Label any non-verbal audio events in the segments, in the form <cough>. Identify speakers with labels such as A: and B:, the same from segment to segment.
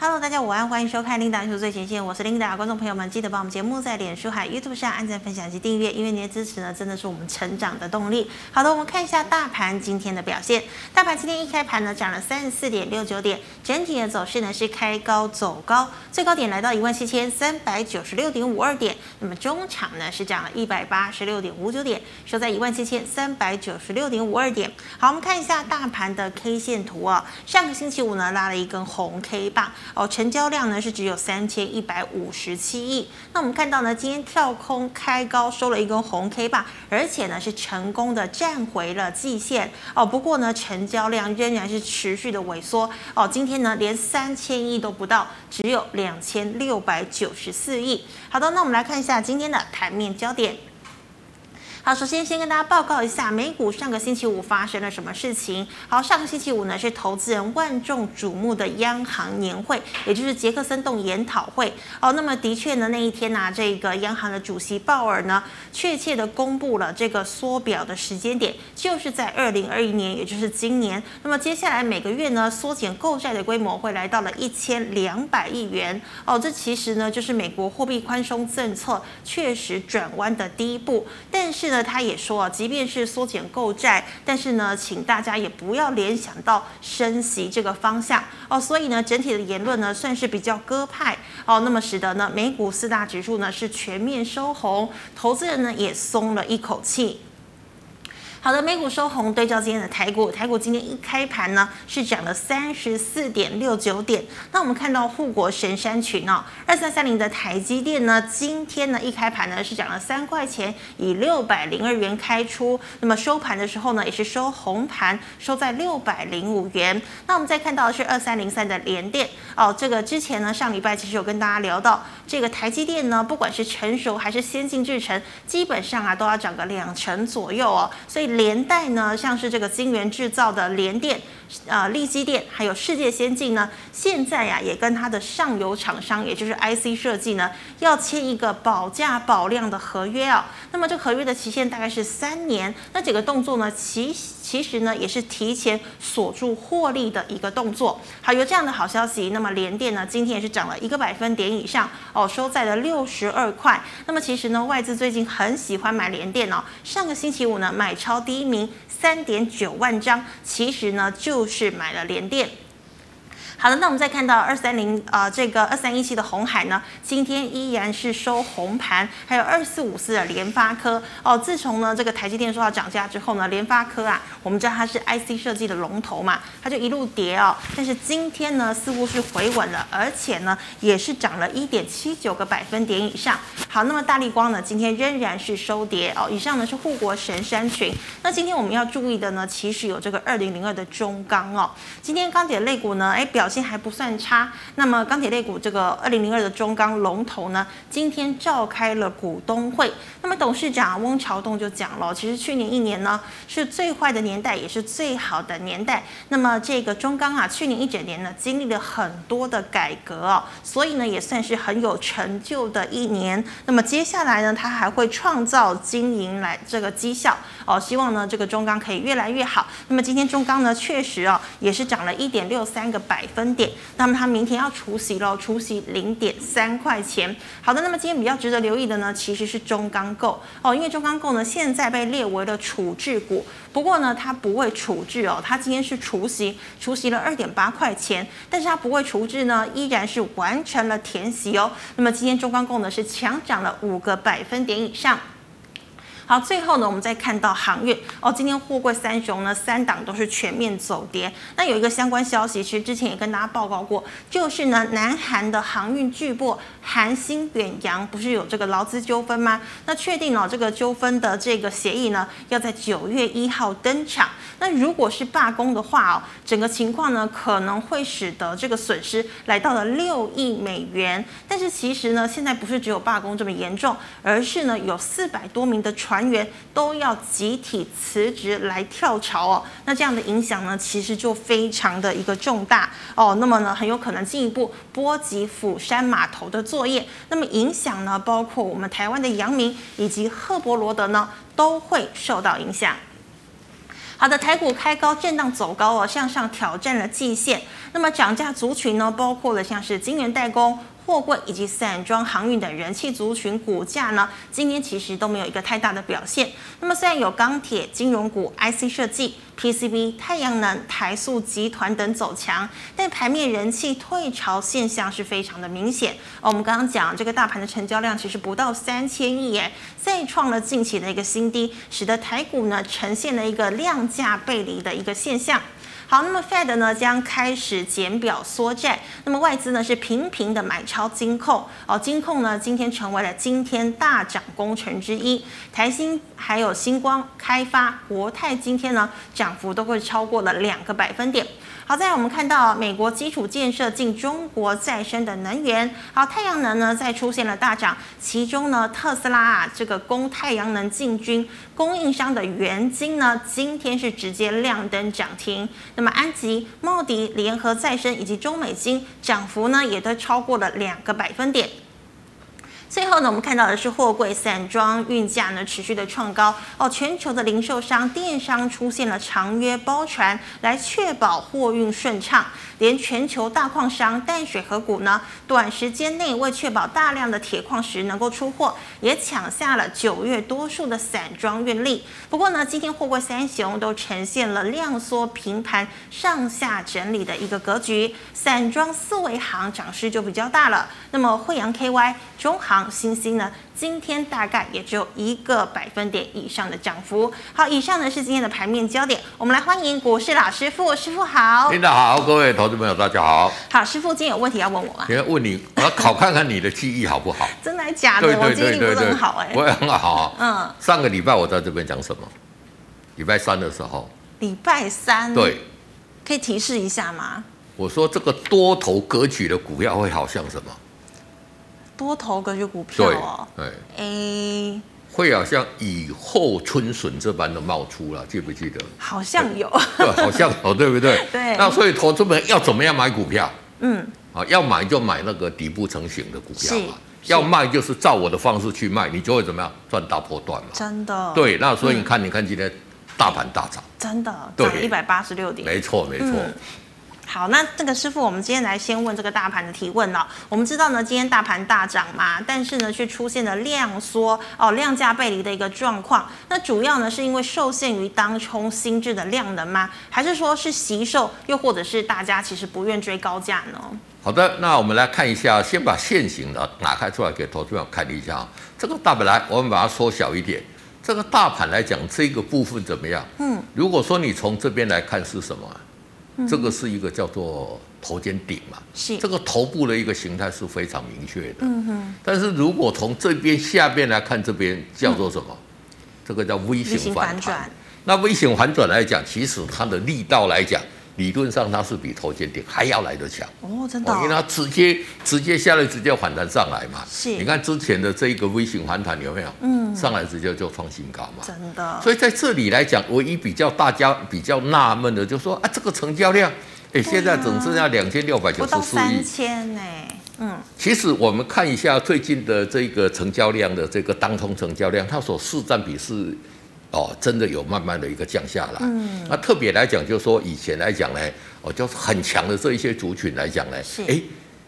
A: Hello，大家午安，欢迎收看 Linda 新闻最前线，我是 Linda。观众朋友们，记得帮我们节目在脸书还 YouTube 上按赞、分享及订阅，因为您的支持呢，真的是我们成长的动力。好的，我们看一下大盘今天的表现。大盘今天一开盘呢，涨了三十四点六九点，整体的走势呢是开高走高，最高点来到一万七千三百九十六点五二点。那么中场呢是涨了一百八十六点五九点，收在一万七千三百九十六点五二点。好，我们看一下大盘的 K 线图啊，上个星期五呢拉了一根红 K 棒。哦，成交量呢是只有三千一百五十七亿。那我们看到呢，今天跳空开高收了一根红 K 棒，而且呢是成功的站回了季线。哦，不过呢成交量仍然是持续的萎缩。哦，今天呢连三千亿都不到，只有两千六百九十四亿。好的，那我们来看一下今天的盘面焦点。好，首先先跟大家报告一下美股上个星期五发生了什么事情。好，上个星期五呢是投资人万众瞩目的央行年会，也就是杰克森洞研讨会。哦，那么的确呢那一天呢、啊，这个央行的主席鲍尔呢确切的公布了这个缩表的时间点，就是在二零二一年，也就是今年。那么接下来每个月呢缩减购债的规模会来到了一千两百亿元。哦，这其实呢就是美国货币宽松政策确实转弯的第一步，但是呢。他也说，即便是缩减购债，但是呢，请大家也不要联想到升息这个方向哦。所以呢，整体的言论呢，算是比较鸽派哦。那么使得呢，美股四大指数呢是全面收红，投资人呢也松了一口气。好的，美股收红，对照今天的台股，台股今天一开盘呢是涨了三十四点六九点。那我们看到护国神山群哦，二三三零的台积电呢，今天呢一开盘呢是涨了三块钱，以六百零二元开出。那么收盘的时候呢，也是收红盘，收在六百零五元。那我们再看到的是二三零三的联电哦，这个之前呢上礼拜其实有跟大家聊到，这个台积电呢，不管是成熟还是先进制程，基本上啊都要涨个两成左右哦，所以。连带呢，像是这个晶圆制造的联电、呃力积电，还有世界先进呢，现在呀、也跟它的上游厂商，也就是 IC 设计呢，要签一个保价保量的合约啊。那么这合约的期限大概是三年。那几个动作呢，其其实呢也是提前锁住获利的一个动作。好，有这样的好消息，那么联电呢今天也是涨了一个百分点以上哦，收在了六十二块。那么其实呢外资最近很喜欢买联电哦，上个星期五呢买超。第一名三点九万张，其实呢就是买了联电。好的，那我们再看到二三零呃这个二三一七的红海呢，今天依然是收红盘，还有二四五四的联发科哦。自从呢这个台积电说要涨价之后呢，联发科啊，我们知道它是 IC 设计的龙头嘛，它就一路跌哦。但是今天呢似乎是回稳了，而且呢也是涨了一点七九个百分点以上。好，那么大立光呢今天仍然是收跌哦。以上呢是护国神山群。那今天我们要注意的呢，其实有这个二零零二的中钢哦。今天钢铁类股呢，哎表。表现还不算差。那么钢铁类股这个二零零二的中钢龙头呢，今天召开了股东会。那么董事长翁朝栋就讲了，其实去年一年呢是最坏的年代，也是最好的年代。那么这个中钢啊，去年一整年呢经历了很多的改革哦，所以呢也算是很有成就的一年。那么接下来呢，他还会创造经营来这个绩效哦，希望呢这个中钢可以越来越好。那么今天中钢呢确实哦也是涨了一点六三个百分。分点，那么它明天要除息喽，除息零点三块钱。好的，那么今天比较值得留意的呢，其实是中钢构哦，因为中钢构呢现在被列为了处置股，不过呢它不会处置哦，它今天是除息，除息了二点八块钱，但是它不会处置呢，依然是完成了填息哦。那么今天中钢构呢是强涨了五个百分点以上。好，最后呢，我们再看到航运哦，今天货柜三雄呢，三档都是全面走跌。那有一个相关消息，其实之前也跟大家报告过，就是呢，南韩的航运巨擘韩星远洋不是有这个劳资纠纷吗？那确定了这个纠纷的这个协议呢，要在九月一号登场。那如果是罢工的话哦，整个情况呢，可能会使得这个损失来到了六亿美元。但是其实呢，现在不是只有罢工这么严重，而是呢，有四百多名的船。员都要集体辞职来跳槽哦，那这样的影响呢，其实就非常的一个重大哦。那么呢，很有可能进一步波及釜山码头的作作业，那么影响呢，包括我们台湾的阳明以及赫伯罗德呢，都会受到影响。好的，台股开高震荡走高哦，向上挑战了季线。那么涨价族群呢，包括了像是金源代工。货柜以及散装航运等人气族群股价呢，今天其实都没有一个太大的表现。那么虽然有钢铁、金融股、IC 设计、PCB、太阳能、台塑集团等走强，但盘面人气退潮现象是非常的明显。哦，我们刚刚讲这个大盘的成交量其实不到三千亿耶，再创了近期的一个新低，使得台股呢呈现了一个量价背离的一个现象。好，那么 Fed 呢将开始减表缩债，那么外资呢是频频的买超金控哦，金控呢今天成为了今天大涨工程之一，台新还有星光开发、国泰今天呢涨幅都会超过了两个百分点。好在我们看到美国基础建设进中国再生的能源，好，太阳能呢再出现了大涨，其中呢特斯拉啊这个供太阳能进军供应商的元晶呢今天是直接亮灯涨停，那么安吉、茂迪、联合再生以及中美晶涨幅呢也都超过了两个百分点。最后呢，我们看到的是货柜散装运价呢持续的创高哦，全球的零售商、电商出现了长约包船来确保货运顺畅。连全球大矿商淡水河谷呢，短时间内为确保大量的铁矿石能够出货，也抢下了九月多数的散装运力。不过呢，今天货柜三雄都呈现了量缩平盘、上下整理的一个格局。散装四维行涨势就比较大了。那么惠阳 KY、中航、新兴呢，今天大概也只有一个百分点以上的涨幅。好，以上呢是今天的盘面焦点。我们来欢迎股市老师傅，师傅好。
B: 领导好，各位投资朋友大家好。
A: 好，师傅今天有问题要问我吗？
B: 要问你，我要考看看你的记忆好不好？
A: 真的还假的？对对对对对，我记忆力不是很好哎、欸。
B: 我也很好。
A: 嗯。
B: 上个礼拜我在这边讲什么？礼拜三的时候。
A: 礼拜三。
B: 对。
A: 可以提示一下吗？
B: 我说这个多头格局的股票会好像什么？
A: 多投格局股票哦。
B: 对。
A: 哎、欸。
B: 会好像雨后春笋这般的冒出了，记不记得？
A: 好像有，
B: 对，好像有，对不对？<laughs>
A: 对。
B: 那所以投资们要怎么样买股票？
A: 嗯，
B: 啊，要买就买那个底部成型的股票嘛。要卖就是照我的方式去卖，你就会怎么样赚大波段嘛。
A: 真的。
B: 对，那所以你看，嗯、你看今天大盘大涨，
A: 真的涨一百八十六点。
B: 没错，没错。嗯
A: 好，那这个师傅，我们今天来先问这个大盘的提问了。我们知道呢，今天大盘大涨嘛，但是呢，却出现了量缩哦，量价背离的一个状况。那主要呢，是因为受限于当冲新制的量能吗？还是说是惜售，又或者是大家其实不愿追高价呢？
B: 好的，那我们来看一下，先把现行的打开出来给投资朋友看一下。这个大本来，我们把它缩小一点。这个大盘来讲，这个部分怎么样？嗯，如果说你从这边来看是什么？这个是一个叫做头肩顶嘛，是这个头部的一个形态是非常明确的。嗯哼。但是如果从这边下边来看，这边叫做什么？这个叫微型反转。那微型反转来讲，其实它的力道来讲。理论上它是比头肩顶还要来得强
A: 哦，真的、哦，
B: 因为它直接直接下来，直接反弹上来嘛。
A: 是，
B: 你看之前的这一个微型反弹有没有？嗯，上来直接就创新高嘛。
A: 真的。
B: 所以在这里来讲，唯一比较大家比较纳闷的，就是说啊，这个成交量，哎，现在只剩下两千六百九十四亿。
A: 三千呢？嗯。
B: 其实我们看一下最近的这个成交量的这个当通成交量，它所市占比是。哦，真的有慢慢的一个降下来。嗯，那特别来讲，就是说以前来讲呢，哦，就是很强的这一些族群来讲呢，是，哎，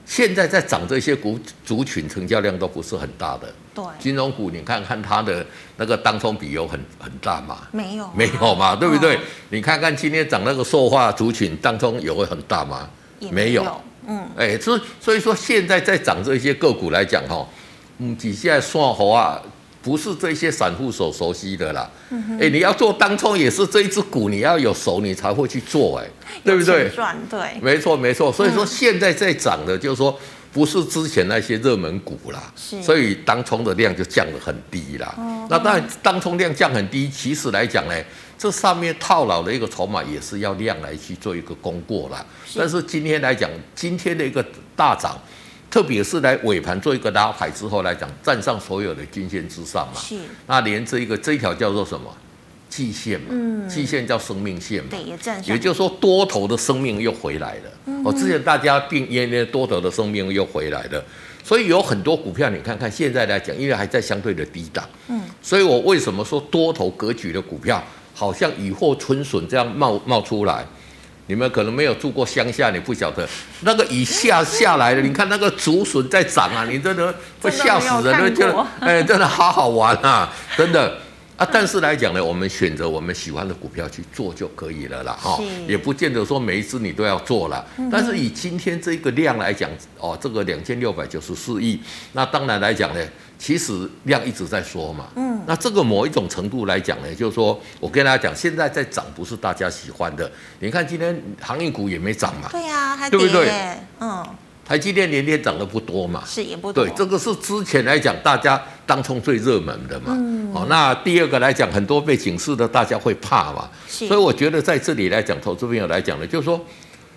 B: 现在在涨这些股族群成交量都不是很大的。
A: 对，
B: 金融股你看看它的那个当冲比有很很大吗？
A: 没有，
B: 没有嘛，对不对？哦、你看看今天涨那个塑化族群当冲有会很大吗？
A: 没有，嗯，
B: 哎，所以所以说现在在涨这些个股来讲哈，嗯，底下算好啊。不是这些散户所熟悉的啦，哎、嗯欸，你要做当冲也是这一只股，你要有熟你才会去做、欸，哎，对不对？
A: 赚对，
B: 没错没错。所以说现在在涨的，就是说不是之前那些热门股啦，是，所以当冲的量就降得很低啦。哦、那当然，当冲量降很低，其实来讲呢，这上面套牢的一个筹码也是要量来去做一个供过啦。但是今天来讲，今天的一个大涨。特别是来尾盘做一个拉抬之后来讲，站上所有的均线之上嘛。是。那连这一个这一条叫做什么？季线嘛。嗯。季线叫生命线嘛。对，也站上。也就是说，多头的生命又回来了。嗯。我之前大家定因为多头的生命又回来了，所以有很多股票，你看看现在来讲，因为还在相对的低档。嗯。所以我为什么说多头格局的股票？好像雨后春笋这样冒冒出来。你们可能没有住过乡下，你不晓得那个雨下下来了，你看那个竹笋在长啊，你真的会吓死人，就哎，真的好好玩啊，真的啊。但是来讲呢，我们选择我们喜欢的股票去做就可以了啦，哈，也不见得说每一只你都要做了。但是以今天这个量来讲，哦，这个两千六百九十四亿，那当然来讲呢。其实量一直在缩嘛，嗯，那这个某一种程度来讲呢，就是说我跟大家讲，现在在涨不是大家喜欢的。你看今天航运股也没涨嘛，
A: 对呀、啊，对不对？嗯，
B: 台积电连跌涨的不多嘛，
A: 是也不多。
B: 对，这个是之前来讲大家当冲最热门的嘛，嗯，好，那第二个来讲，很多被警示的大家会怕嘛，是。所以我觉得在这里来讲，投资朋友来讲呢，就是说，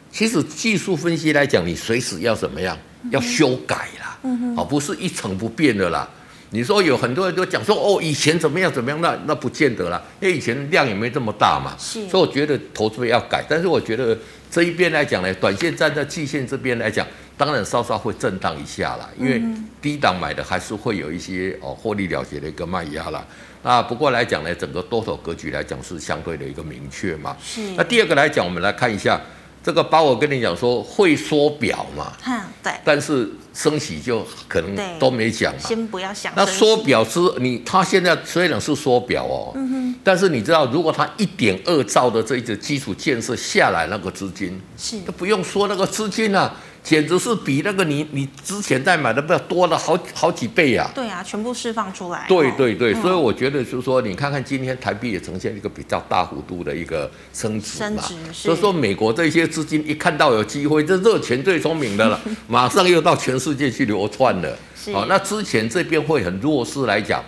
B: 其实技术分析来讲，你随时要怎么样，要修改啦。嗯哼，好，不是一成不变的啦。你说有很多人都讲说，哦，以前怎么样怎么样，那那不见得啦，因为以前量也没这么大嘛。是。所以我觉得投资要改，但是我觉得这一边来讲呢，短线站在季线这边来讲，当然稍稍会震荡一下啦，因为低档买的还是会有一些哦获利了结的一个卖压啦。那不过来讲呢，整个多头格局来讲是相对的一个明确嘛。是。那第二个来讲，我们来看一下。这个包我跟你讲说会缩表嘛？嗯，对。但是升息就可能都没讲嘛。
A: 先不要想。
B: 那缩表之你，他现在虽然是缩表哦，嗯哼。但是你知道，如果他一点二兆的这一个基础建设下来，那个资金是都不用说那个资金啊。简直是比那个你你之前在买的不要多了好好几倍呀！
A: 对啊，全部释放出来。
B: 对对对，所以我觉得就是说，你看看今天台币也呈现一个比较大幅度的一个升值嘛。升值。所以说，美国这些资金一看到有机会，这热钱最聪明的了，<laughs> 马上又到全世界去流窜了。哦，那之前这边会很弱势来讲，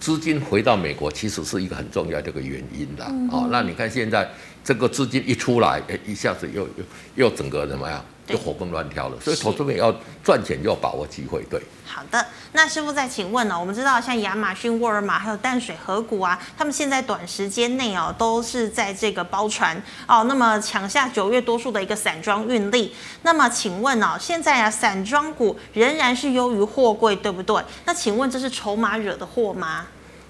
B: 资金回到美国其实是一个很重要的一个原因的。哦，那你看现在这个资金一出来，哎，一下子又又又整个怎么样？就活蹦乱跳了，所以投资者要赚钱就要把握机会。对，
A: 好的，那师傅再请问呢、哦？我们知道像亚马逊、沃尔玛还有淡水河谷啊，他们现在短时间内哦都是在这个包船哦，那么抢下九月多数的一个散装运力。那么请问哦，现在啊散装股仍然是优于货柜，对不对？那请问这是筹码惹的祸吗？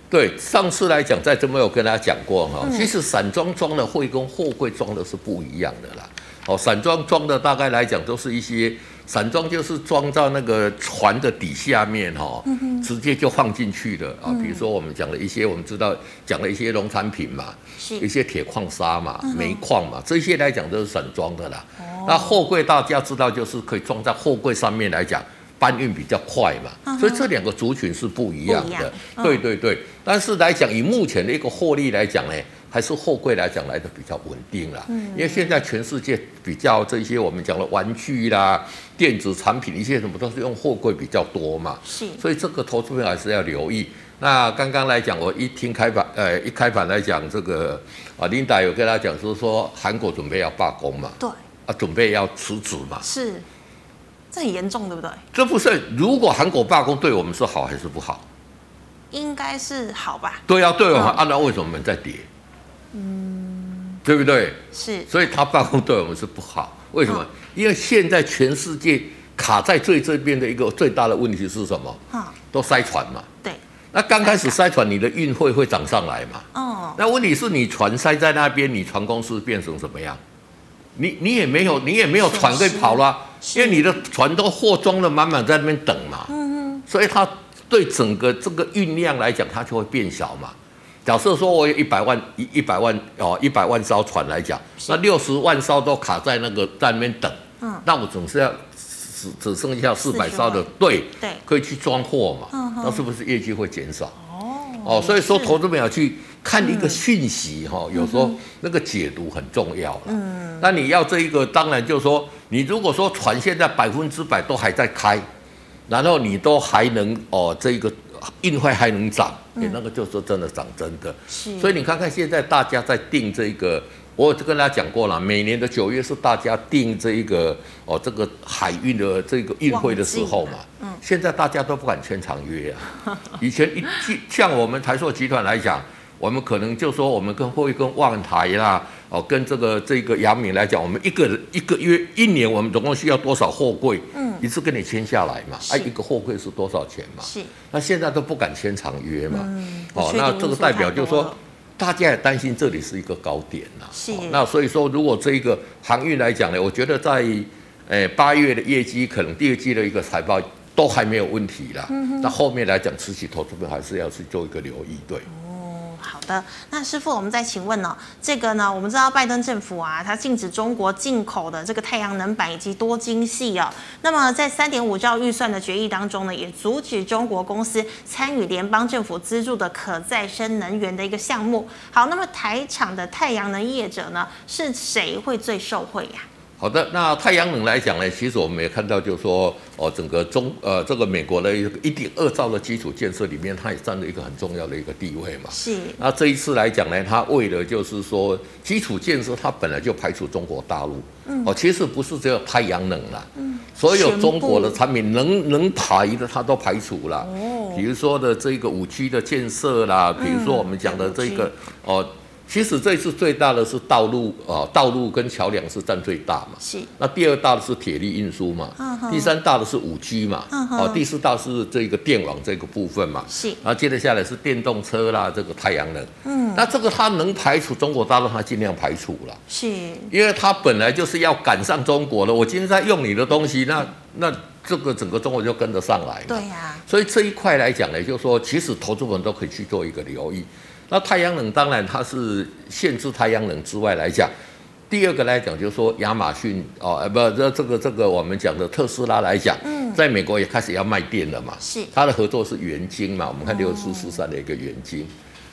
B: 对，上次来讲在这边有跟大家讲过哈，其实散装装的会跟货柜装的是不一样的啦。哦，散装装的大概来讲都是一些散装，就是装到那个船的底下面哈，直接就放进去的啊。比如说我们讲了一些，我们知道讲了一些农产品嘛，一些铁矿砂嘛、煤矿嘛，这些来讲都是散装的啦。那货柜大家知道就是可以装在货柜上面来讲，搬运比较快嘛。所以这两个族群是不一样的。对对对，但是来讲以目前的一个获利来讲呢。还是货柜来讲来的比较稳定啦，因为现在全世界比较这些我们讲的玩具啦、电子产品一些什么都是用货柜比较多嘛，是，所以这个投资友还是要留意。那刚刚来讲，我一听开盘，呃，一开盘来讲这个啊，琳达有跟他讲说说韩国准备要罢工嘛，对，啊，准备要辞职嘛，
A: 是，这很严重，对不对？
B: 这不是，如果韩国罢工对我们是好还是不好？
A: 应该是好吧？
B: 对啊，对啊，按照为什么我们在跌？嗯，对不对？是，所以他罢工对我们是不好。为什么？因为现在全世界卡在最这边的一个最大的问题是什么？都塞船嘛。对。那刚开始塞船，你的运费会涨上来嘛？哦。那问题是你船塞在那边，你船公司变成什么样？你你也没有，你也没有船可以跑了，因为你的船都货装的满满在那边等嘛。嗯嗯。所以它对整个这个运量来讲，它就会变小嘛。假设说，我有一百万一一百万哦，一百万艘船来讲，那六十万艘都卡在那个在那边等，嗯，那我总是要只只剩下四百艘的对对，可以去装货嘛，嗯，那是不是业绩会减少？哦哦，所以说投资者要去看一个讯息哈，有时候那个解读很重要了。嗯，那你要这一个，当然就是说，你如果说船现在百分之百都还在开，然后你都还能哦这一个。运费还能涨，你、欸、那个就说真的涨真的。是，所以你看看现在大家在定这个，我就跟大家讲过了，每年的九月是大家定这一个哦，这个海运的这个运费的时候嘛。嗯。现在大家都不敢签长约啊。以前一像我们台塑集团来讲，我们可能就说我们跟会跟万台啦，哦，跟这个这个杨明来讲，我们一个人一个月一年我们总共需要多少货柜？嗯。一次跟你签下来嘛，哎，一个货柜是多少钱嘛？是，那现在都不敢签长约嘛。嗯、哦，那这个代表就是说，大家也担心这里是一个高点呐。
A: 是。
B: 那所以说，如果这一个航运来讲呢，我觉得在诶八月的业绩，可能第二季的一个财报都还没有问题啦。嗯。那后面来讲，持续投资者还是要去做一个留意，对。
A: 好的，那师傅，我们再请问呢、这个呢，我们知道拜登政府啊，它禁止中国进口的这个太阳能板以及多晶系哦。那么在三点五兆预算的决议当中呢，也阻止中国公司参与联邦政府资助的可再生能源的一个项目。好，那么台厂的太阳能业者呢，是谁会最受惠呀、
B: 好的，那太阳能来讲呢，其实我们也看到，就是说，哦，整个中呃这个美国的一点二兆的基础建设里面，它也占了一个很重要的一个地位嘛。
A: 是。
B: 那这一次来讲呢，它为了就是说基础建设，它本来就排除中国大陆。嗯。哦，其实不是只有太阳能啦。嗯。所有中国的产品能能排的，它都排除了。哦。比如说的这个五 G 的建设啦，比如说我们讲的这个、嗯、哦。其实这次最大的是道路啊，道路跟桥梁是占最大嘛。是。那第二大的是铁力运输嘛。嗯哼。第三大的是五 G 嘛。嗯哼。哦，第四大是这个电网这个部分嘛。是。然后接着下来是电动车啦，这个太阳能。嗯。那这个它能排除中国大陆，它尽量排除了。是。因为它本来就是要赶上中国的，我今天在用你的东西，那那这个整个中国就跟得上来。对呀。所以这一块来讲呢，就是说，其实投资人都可以去做一个留意。那太阳能当然它是限制太阳能之外来讲，第二个来讲就是说亚马逊哦，呃不这这个这个我们讲的特斯拉来讲，在美国也开始要卖电了嘛，是。它的合作是元晶嘛，我们看六四四三的一个元晶，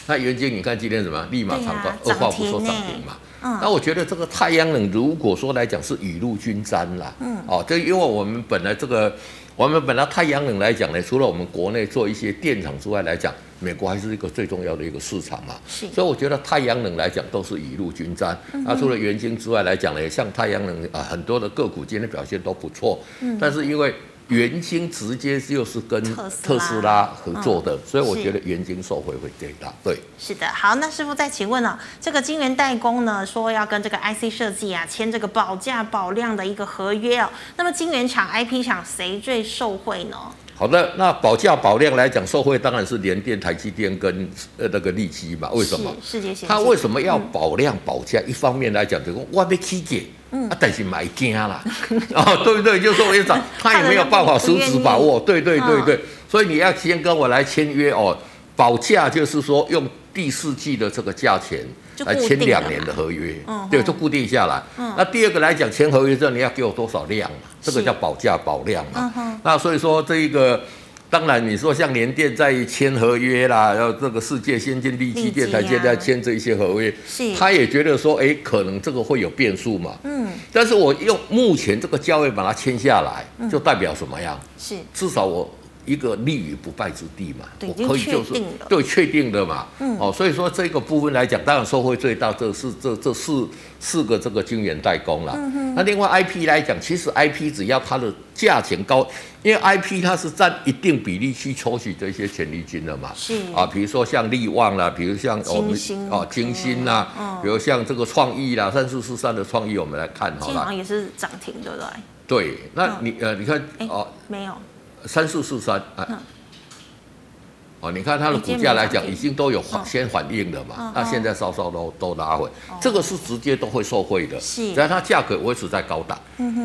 B: 那元晶你看今天什么立马长高，二话不说涨停嘛，那我觉得这个太阳能如果说来讲是雨露均沾啦，嗯。哦，这因为我们本来这个。我们本来太阳能来讲呢，除了我们国内做一些电厂之外来讲，美国还是一个最重要的一个市场嘛。是。所以我觉得太阳能来讲都是雨露均沾。那、嗯啊、除了元晶之外来讲呢，像太阳能啊，很多的个股今天表现都不错。嗯。但是因为元晶直接就是跟特斯拉合作的，所以我觉得元晶受惠会最大。对，
A: 是的。好，那师傅再请问呢、哦，这个晶圆代工呢，说要跟这个 IC 设计啊签这个保价保量的一个合约哦。那么晶圆厂、IP 厂谁最受惠呢？
B: 好的，那保价保量来讲，受惠当然是联电、台积电跟呃那个力积嘛。为什么？世界先进。他为什么要保量保价？嗯、一方面来讲，就是我要起价，嗯，啊，但是买惊啦，<laughs> 哦，对不对？就是说我要涨，<laughs> 他也没有办法实质把握。对对对对，所以你要先跟我来签约哦，保价就是说用第四季的这个价钱。来签两年的合约，嗯，对，就固定下来。嗯，那第二个来讲，签合约之后你要给我多少量嘛？这个叫保价保量嘛。嗯，那所以说这一个，当然你说像联电在签合约啦，然后这个世界先进、力积电、台现在签这一些合约，是，他也觉得说，哎，可能这个会有变数嘛。嗯，但是我用目前这个价位把它签下来，就代表什么样？是，至少我。一个立于不败之地嘛，我可以就是对确定的嘛，嗯、哦，所以说这个部分来讲，当然收获最大，这是这这四四个这个晶圆代工啦。嗯、哼那另外 IP 来讲，其实 IP 只要它的价钱高，因为 IP 它是占一定比例去抽取这些权利金的嘛，是。啊，比如说像力旺啦，比如像我们哦金星啦，比如像这个创意啦，三四四三的创意，我们来看好了，
A: 也是涨停对不对？
B: 对，那你呃，你看哦，
A: 没有。
B: 三四四三，哎，哦，你看它的股价来讲，已经都有先反应了嘛，那现在稍稍都都拉回，这个是直接都会受惠的，只要它价格维持在高档。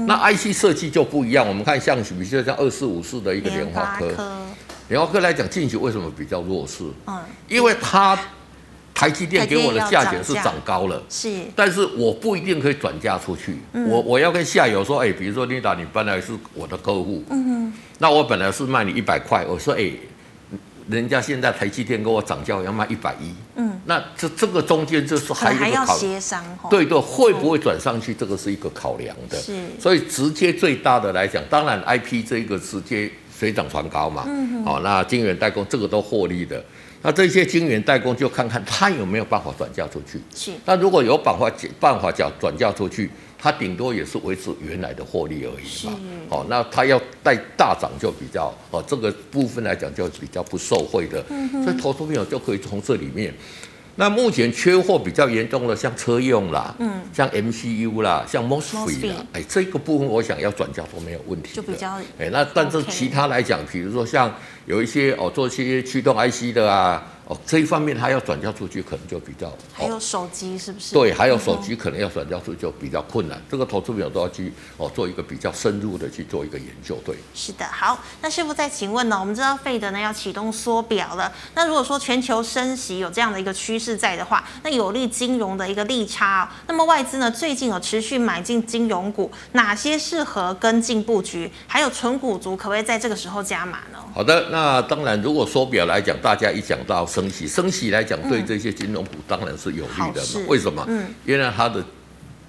B: 那 IC 设计就不一样，我们看像比如说像二四五四的一个联发科，联发科。来讲近期为什么比较弱势？嗯，因为它台积电给我的价钱是涨高了，是，但是我不一定可以转嫁出去，我我要跟下游说，哎，比如说琳达，你本来是我的客户，嗯哼。那我本来是卖你一百块，我说哎，人家现在台积电给我涨价要卖一百一，嗯，那这这个中间就是还有一个考协商，对对，会不会转上去？这个是一个考量的，是，所以直接最大的来讲，当然 IP 这个直接水涨船高嘛，嗯哼，好，那晶圆代工这个都获利的，那这些晶圆代工就看看他有没有办法转嫁出去，是，那如果有办法办法讲转嫁出去。它顶多也是维持原来的获利而已嘛，好、哦，那它要带大涨就比较哦，这个部分来讲就比较不受惠的，嗯、哼。所以投资朋友就可以从这里面。那目前缺货比较严重的，像车用啦，嗯，像 MCU 啦，像 MOSFET 啦，哎，这个部分我想要转交都没有问题，就比较哎，那但是其他来讲，比如说像有一些哦做一些驱动 IC 的啊。哦，这一方面它要转交出去可能就比较。
A: 还有手机是不是？
B: 对，还有手机可能要转交出去就比较困难。嗯、这个投资朋友都要去哦做一个比较深入的去做一个研究。对，
A: 是的。好，那师傅再请问呢？我们知道费德呢要启动缩表了。那如果说全球升息有这样的一个趋势在的话，那有利金融的一个利差。那么外资呢最近有持续买进金融股，哪些适合跟进布局？还有纯股族可不可以在这个时候加码呢？
B: 好的，那当然，如果缩表来讲，大家一讲到升息，升息来讲，对这些金融股当然是有利的嘛。嗯、为什么？嗯，因为它的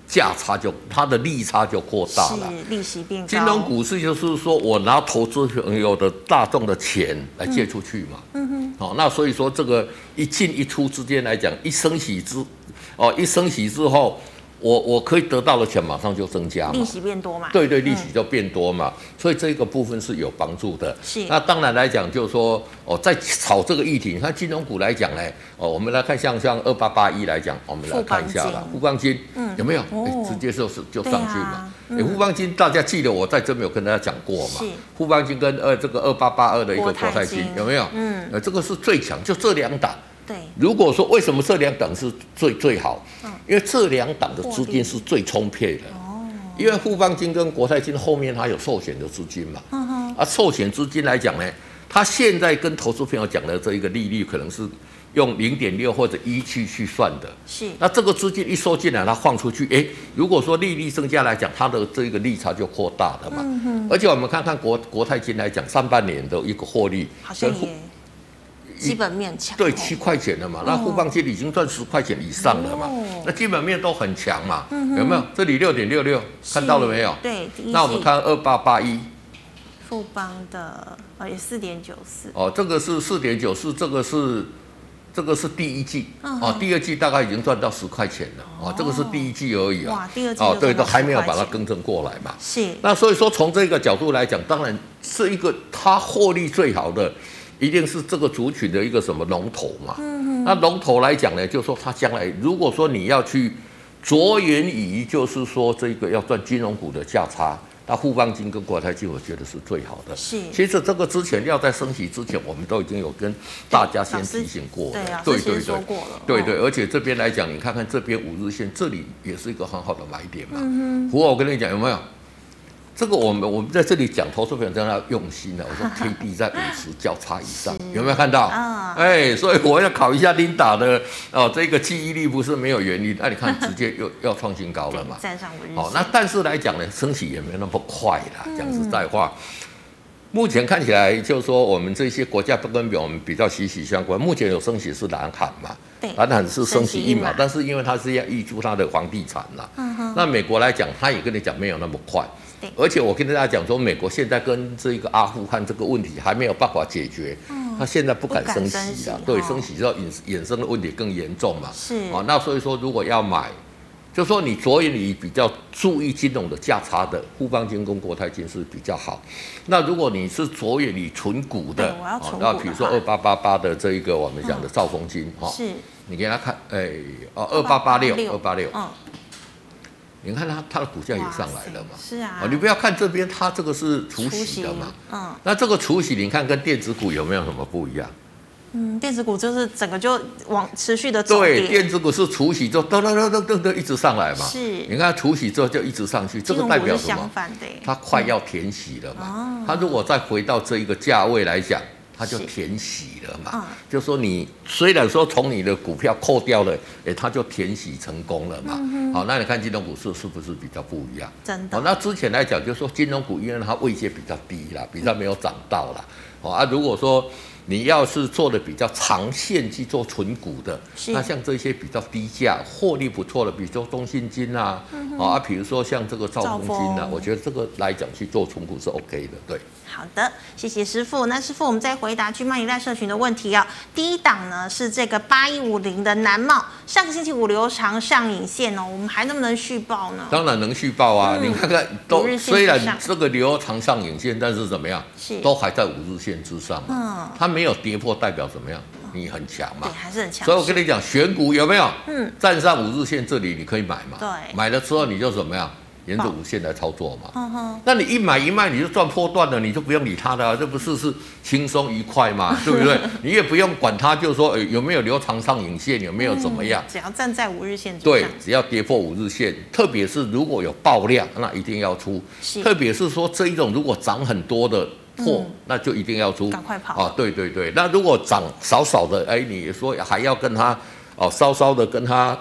B: 价差就它的利差就扩大了，
A: 利息变高。
B: 金融股市就是说我拿投资朋友的大众的钱来借出去嘛。嗯哼。好、哦，那所以说这个一进一出之间来讲，一升息之哦，一升息之后。我我可以得到的钱马上就增加嘛，
A: 利息变多嘛？
B: 对对，利息就变多嘛，嗯、所以这个部分是有帮助的。
A: 是。
B: 那当然来讲，就是说哦，在炒这个议题，你看金融股来讲呢，哦，我们来看像像二八八一来讲，我们来看一下啦，富邦金，嗯，有没有？哦、直接就是就上去嘛。哎、啊，富邦、嗯、金大家记得我在这边有跟大家讲过嘛？是。富邦金跟二这个二八八二的一个国泰金有没有？嗯。呃，这个是最强，就这两档。
A: 对，
B: 如果说为什么这两档是最最好？嗯，因为这两档的资金是最充沛的。哦，因为富邦金跟国泰金后面它有寿险的资金嘛。嗯哼。啊，寿险资金来讲呢，它现在跟投资朋友讲的这一个利率可能是用零点六或者一去去算的。是。那这个资金一收进来，它放出去，哎，如果说利率增加来讲，它的这个利差就扩大了嘛。嗯哼。而且我们看看国国泰金来讲，上半年的一个获利。
A: 好像也。基本面强，
B: 对七块钱的嘛，那富邦金已经赚十块钱以上了嘛，那基本面都很强嘛，有没有？这里六点六六，看到了没有？
A: 对，
B: 那我们看二八八一，
A: 富邦的哦，也四点九四。
B: 哦，这个是四点九四，这个是这个是第一季，哦，第二季大概已经赚到十块钱了，哦，这个是第一季而已啊，
A: 哇，第二季
B: 哦，对，都还没有把它更正过来嘛。
A: 是。
B: 那所以说，从这个角度来讲，当然是一个它获利最好的。一定是这个族群的一个什么龙头嘛？嗯哼。那龙头来讲呢，就是说它将来如果说你要去着眼于，就是说这个要赚金融股的价差，那富邦金跟国泰金，我觉得是最好的。
A: 是。
B: 其实这个之前要在升息之前，我们都已经有跟大家先提醒过了。
A: 对啊。对对对。
B: 对对，而且这边来讲，你看看这边五日线，这里也是一个很好的买点嘛。嗯哼。不过我跟你讲，有没有？这个我们我们在这里讲投资朋友真的要用心了。我说 <laughs> K D 在五十交叉以上，有没有看到？哎，所以我要考一下琳达的哦，这个记忆力不是没有原因。那你看，直接又要创新高了嘛？
A: 站上五日线。
B: 哦，那但是来讲呢，升息也没那么快啦。讲实在话，目前看起来就是说，我们这些国家不跟我们比较息息相关。目前有升息是南韩嘛？对，南韩是升息一码，但是因为它是要挹注它的房地产啦。那美国来讲，他也跟你讲没有那么快。而且我跟大家讲说，美国现在跟这个阿富汗这个问题还没有办法解决，他现在不敢升息啊，对，升息之后引衍生的问题更严重嘛。是。啊，那所以说如果要买，就说你着眼于比较注意金融的价差的，富邦金跟国泰金是比较好。那如果你是着眼于存股的，那比如说二八八八的这一个我们讲的兆丰金哈，是，你给他看，哎，哦，二八八六，二八六，嗯。你看它，它的股价也上来了嘛？
A: 是啊。
B: 你不要看这边，它这个是除息的嘛？嗯。那这个除息，你看跟电子股有没有什么不一样？
A: 嗯，电子股就是整个就往持续的走。
B: 对，电子股是除息之后噔噔噔噔噔噔一直上来嘛？
A: 是。
B: 你看除息之后就一直上去，这个代表什么？
A: 相反的。
B: 它快要填息了嘛？它如果再回到这一个价位来讲。它就填息了嘛，嗯、就说你虽然说从你的股票扣掉了，哎，它就填息成功了嘛。好、嗯哼哦，那你看金融股市是不是比较不一样？
A: 真的。哦，
B: 那之前来讲，就是说金融股因为它位阶比较低啦，比较没有涨到啦。哦啊，如果说你要是做的比较长线去做存股的，那像这些比较低价、获利不错的，比如说中信金啊，嗯、哼啊，比如说像这个兆丰金啊，我觉得这个来讲去做存股是 OK 的，对。
A: 好的，谢谢师傅。那师傅，我们再回答去曼一代社群的问题啊。第一档呢是这个八一五零的南茂，上个星期五留长上影线哦，我们还能不能续报呢？
B: 当然能续报啊！嗯、你看看都虽然这个留长上影线，但是怎么样？是都还在五日线之上。嗯，它没有跌破，代表怎么样？你很强嘛？对，还是很强。所以我跟你讲，选股有没有？嗯，站上五日线这里你可以买嘛？对，买了之后你就怎么样？沿着五线来操作嘛。嗯哼。那你一买一卖你就赚破断了，你就不用理它的，这不是是轻松愉快嘛？<laughs> 对不对？你也不用管它，就是说，有没有留长上影线，有没有怎么样？
A: 只要站在五日线。
B: 对，只要跌破五日线，特别是如果有爆量，那一定要出。是。特别是说这一种如果涨很多的破，那就一定要出。
A: 赶快跑。
B: 啊，对对对。那如果涨少少的，哎，你说还要跟他哦，稍稍的跟它。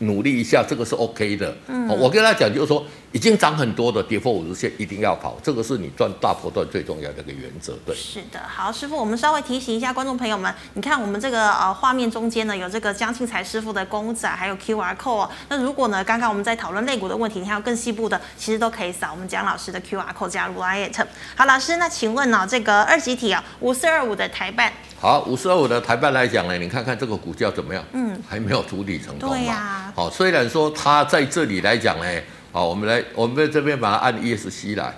B: 努力一下，这个是 OK 的。嗯，我跟他讲，就是说，已经涨很多的跌破五日线，一定要跑，这个是你赚大波段最重要的一个原则。对，
A: 是的。好，师傅，我们稍微提醒一下观众朋友们，你看我们这个呃画面中间呢，有这个江庆财师傅的公仔，还有 QR code 哦。那如果呢，刚刚我们在讨论肋骨的问题，你还有更细部的，其实都可以扫我们江老师的 QR code 加入 LINE。好，老师，那请问呢、哦，这个二级体啊，五四二五的台半。
B: 好，五十二五的台办来讲呢，你看看这个股价怎么样？嗯，还没有筑底成功嘛。对呀。好，虽然说它在这里来讲呢，好，我们来，我们在这边把它按 ESC 来，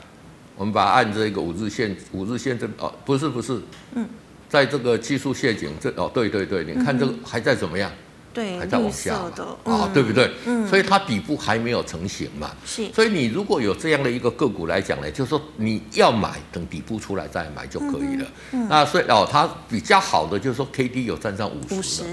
B: 我们把它按这个五日线，五日线这哦，不是不是，嗯，在这个技术陷阱这哦，对对对，你看这个还在怎么样？
A: 对，
B: 还在往下
A: 的啊、
B: 哦，对不对？嗯，所以它底部还没有成型嘛。是，所以你如果有这样的一个个股来讲呢，就是说你要买，等底部出来再买就可以了。嗯，那所以哦，它比较好的就是说 K D 有站上五十，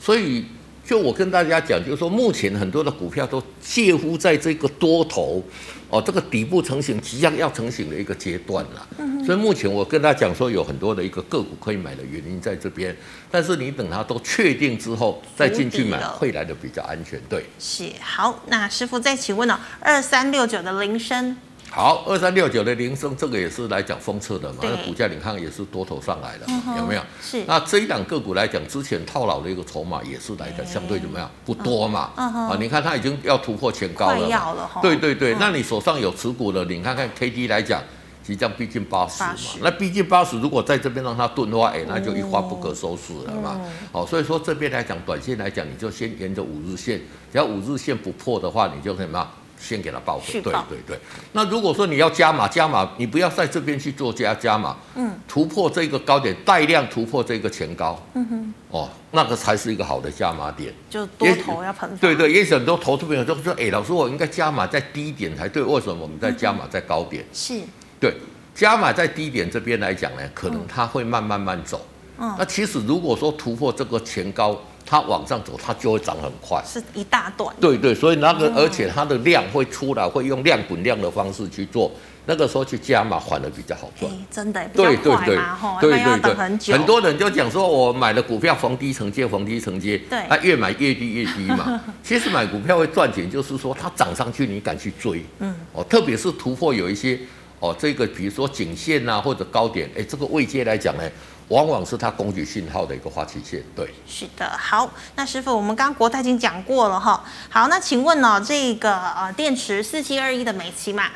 B: 所以。就我跟大家讲，就是说目前很多的股票都介乎在这个多头哦，这个底部成型即将要成型的一个阶段了。嗯，所以目前我跟大家讲说，有很多的一个个股可以买的原因在这边，但是你等它都确定之后再进去买，会来的比较安全。对，
A: 是好。那师傅再请问呢、哦？二三六九的菱生。
B: 好，二三六九的铃声，这个也是来讲封测的嘛，那股价你看也是多头上来的，嗯、有没有？是。那这一档个股来讲，之前套牢的一个筹码也是来讲相对怎么样？不多嘛。嗯、啊，你看它已经要突破前高了。要了对对对、嗯，那你手上有持股的，你看看 K D 来讲，即将逼近八十嘛。那逼近八十，如果在这边让它钝的话，哎，那就一发不可收拾了嘛。好、嗯，所以说这边来讲，短线来讲，你就先沿着五日线，只要五日线不破的话，你就什么？先给它报回，对对对。那如果说你要加码，加码，你不要在这边去做加加码，嗯，突破这个高点，带量突破这个前高，嗯哼，哦，那个才是一个好的加码点。
A: 就多头要喷。
B: 对对，也许很多投资朋友都说，哎，老师，我应该加码在低点才对，为什么我们在加码在高点？是，对，加码在低点这边来讲呢，可能它会慢慢慢走。嗯，那其实如果说突破这个前高。它往上走，它就会涨很快，
A: 是一大段。
B: 对对，所以那个，而且它的量会出来，会用量滚量的方式去做，那个时候去加码反而比较好赚。
A: 真的，
B: 对对对，对对对，
A: 很
B: 很多人就讲说，我买了股票逢低承接，逢低承接，对，啊，越买越低越低嘛。<laughs> 其实买股票会赚钱，就是说它涨上去，你敢去追，嗯，哦，特别是突破有一些，哦，这个比如说颈线啊或者高点，哎，这个位阶来讲呢。往往是它工具信号的一个发起线，对。
A: 是的，好，那师傅，我们刚刚国泰已经讲过了哈。好，那请问呢，这个呃电池四七二一的美琪玛？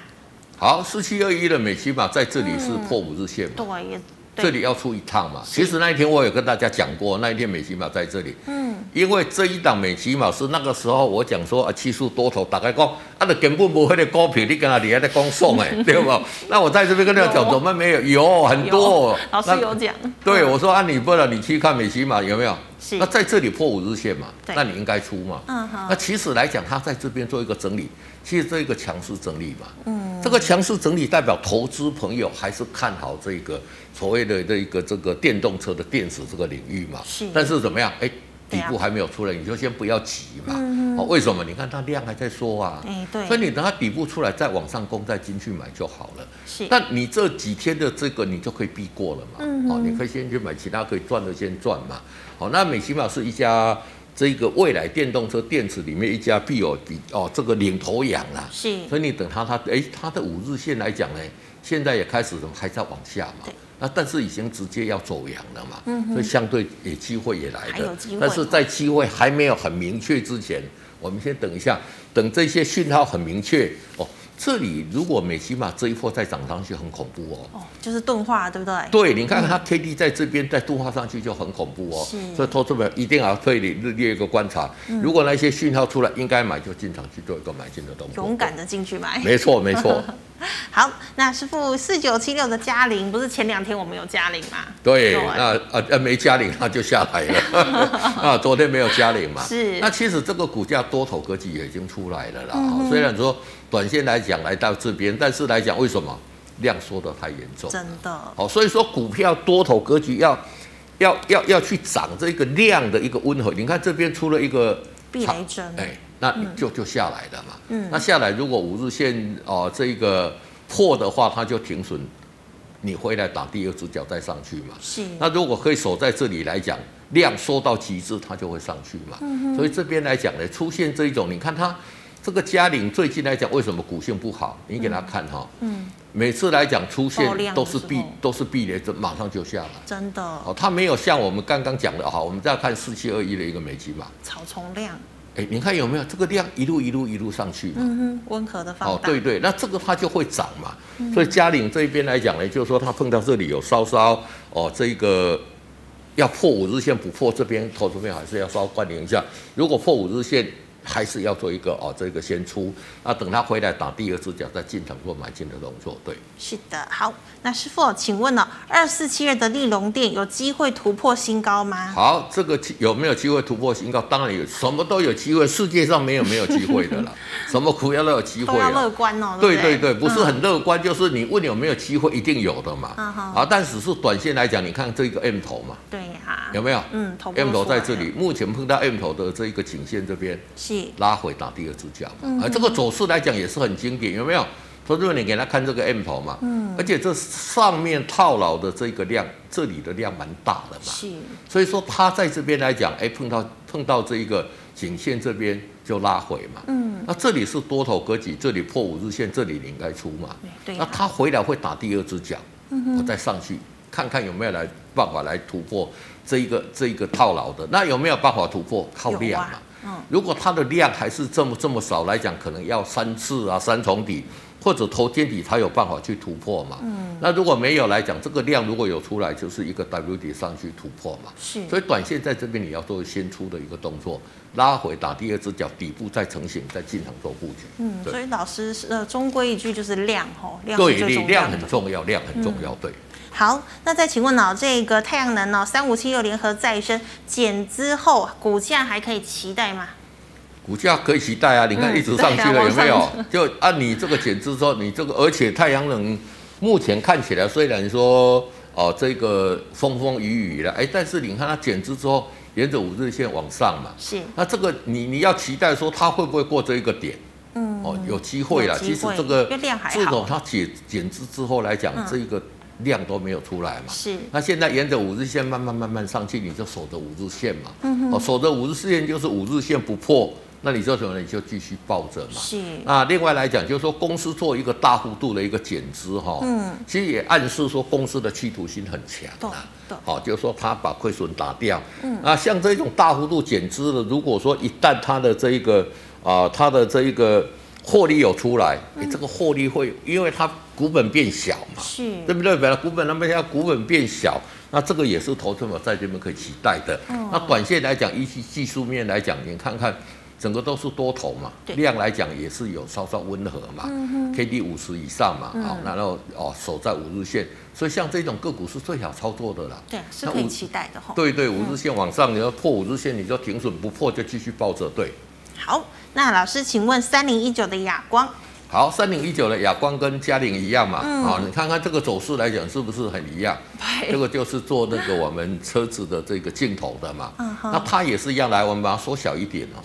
B: 好，四七二一的美琪玛在这里是破五日
A: 线对。
B: 这里要出一趟嘛？其实那一天我有跟大家讲过，那一天美琪玛在这里。嗯。因为这一档美琪玛是那个时候我讲说啊，技术多头大概讲，啊，那根本不会的股票，你跟他厉害的讲送哎，<laughs> 对不？那我在这边跟大家讲，怎么没有？有很多。
A: 老师有讲。
B: 对，我说啊，你不然你去看美琪玛有没有？是。那在这里破五日线嘛？那你应该出嘛？嗯好。那其实来讲，他在这边做一个整理，其实这一个强势整理嘛。嗯。这个强势整理代表投资朋友还是看好这个。所谓的这一个这个电动车的电池这个领域嘛，是，但是怎么样？哎，底部还没有出来，你就先不要急嘛。嗯、哦，为什么？你看它量还在缩啊。哎，对。所以你等它底部出来，再往上攻，再进去买就好了。是。但你这几天的这个，你就可以避过了嘛。嗯。哦，你可以先去买其他可以赚的先赚嘛。好、哦，那美琪玛是一家这个未来电动车电池里面一家必有比哦这个领头羊啦。是。所以你等它它哎它的五日线来讲呢，现在也开始还在往下嘛。对。那但是已经直接要走阳了嘛，嗯，所以相对也机会也来了，但是在机会还没有很明确之前，我们先等一下，等这些讯号很明确哦。这里如果美琪玛这一波再涨上去，很恐怖哦。哦，
A: 就是钝化，对不对？
B: 对，你看看它 K D 在这边再钝化上去就很恐怖哦。是。所以投资者一定要对你日列一个观察，嗯，如果那些讯号出来，应该买就进场去做一个买进的动作。
A: 勇敢的进去买。
B: 没错，没错。<laughs>
A: 好，那师傅四九七六的嘉玲，不是前两天我们有嘉玲吗？
B: 对，那呃呃没嘉玲，它就下来了。<laughs> <laughs> 啊，昨天没有嘉玲嘛？是。那其实这个股价多头格局也已经出来了啦。嗯、虽然说。短线来讲来到这边，但是来讲为什么量缩得太严重？
A: 真的。
B: 好，所以说股票多头格局要要要要去涨这个量的一个温和。你看这边出了一个
A: 避雷针，
B: 哎，那就就下来了嘛。嗯，那下来如果五日线哦、呃、这个破的话，它就停损。你回来打第二只脚再上去嘛？
A: 是。
B: 那如果可以守在这里来讲，量缩到极致，它就会上去嘛。嗯、所以这边来讲呢，出现这一种，你看它这个嘉陵最近来讲，为什么股性不好？你给他看哈。嗯。每次来讲出现都是避都是避雷，就马上就下来。
A: 真的。
B: 哦，它没有像我们刚刚讲的哈，我们再看四七二一的一个美金嘛。
A: 草丛量。
B: 哎，你看有没有这个量一路一路一路上去嘛？
A: 嗯哼，温和的放大。
B: 哦，对对，那这个它就会涨嘛。嗯、所以嘉陵这边来讲呢，就是说它碰到这里有稍稍哦，这个要破五日线不破，这边投资面还是要稍微关联一下。如果破五日线。还是要做一个哦，这个先出，那等他回来打第二只脚再进场做买进的动作。对，
A: 是的，好，那师傅，请问呢，二四七二的利隆电有机会突破新高吗？
B: 好，这个有没有机会突破新高？当然有，什么都有机会，世界上没有没有机会的啦，<laughs> 什么股票都有机会。
A: 要乐观哦。
B: 对对对，不是很乐观，就是你问有没有机会，一定有的嘛。啊，但只是短线来讲，你看这个 M 头嘛。
A: 对呀。
B: 有没有？嗯，M 头在这里，目前碰到 M 头的这一个颈线这边。拉回打第二只脚，而这个走势来讲也是很经典，有没有？投资者你给他看这个 M 头嘛，嗯，而且这上面套牢的这个量，这里的量蛮大的嘛，是，所以说它在这边来讲，哎，碰到碰到这一个颈线这边就拉回嘛，嗯，那这里是多头格局，这里破五日线，这里你应该出嘛，对，那它回来会打第二只脚，嗯，我再上去看看有没有来办法来突破这一个这一个套牢的，那有没有办法突破？靠量嘛。如果它的量还是这么这么少来讲，可能要三次啊，三重底或者头肩底才有办法去突破嘛。嗯。那如果没有来讲，这个量如果有出来，就是一个 W 底上去突破嘛。是。所以短线在这边你要做先出的一个动作，拉回打第二只脚，底部再成型，再进场做布局。
A: 嗯。所以老师呃，终归一句就是量吼，量
B: 对，量很重要，量很重要，对。
A: 好，那再请问呢？这个太阳能呢？三五七六联合再生减资后，股价还可以期待吗？
B: 股价可以期待啊！你看一直上去了，有没有？就按你这个减资之后，你这个而且太阳能目前看起来虽然说哦这个风风雨雨了，哎，但是你看它减资之后，沿着五日线往上嘛，是。那这个你你要期待说它会不会过这一个点？嗯，哦，有机会了。其实这个这种它减减资之后来讲，这一个。量都没有出来嘛，是。那现在沿着五日线慢慢慢慢上去，你就守着五日线嘛。嗯哼。哦，守着五日线就是五日线不破，那你就什么呢？你就继续抱着嘛。是。那另外来讲，就是说公司做一个大幅度的一个减资哈，嗯，其实也暗示说公司的企图心很强啊。对。好，就是说他把亏损打掉。嗯。啊，像这种大幅度减资的，如果说一旦他的这一个啊，他的这一个。获利有出来，你、欸、这个获利会，因为它股本变小嘛，是，对不对？本来股本那么小，股本变小，那这个也是投资者在这边可以期待的。嗯、那短线来讲，以及技术面来讲，你看看整个都是多头嘛，量来讲也是有稍稍温和嘛、嗯、，K D 五十以上嘛，好、嗯，然后哦守在五日线，所以像这种个股是最好操作的啦。
A: 对，是可以期待的哈。
B: 对对，五日线往上，你要破五日线，你就停损，不破就继续抱着。对，
A: 好。那老师，请问三零一九的亚光，
B: 好，三零一九的亚光跟嘉陵一样嘛？嗯、啊，你看看这个走势来讲，是不是很一样？对这个就是做那个我们车子的这个镜头的嘛。嗯。那它也是一样，来，我们把它缩小一点哦。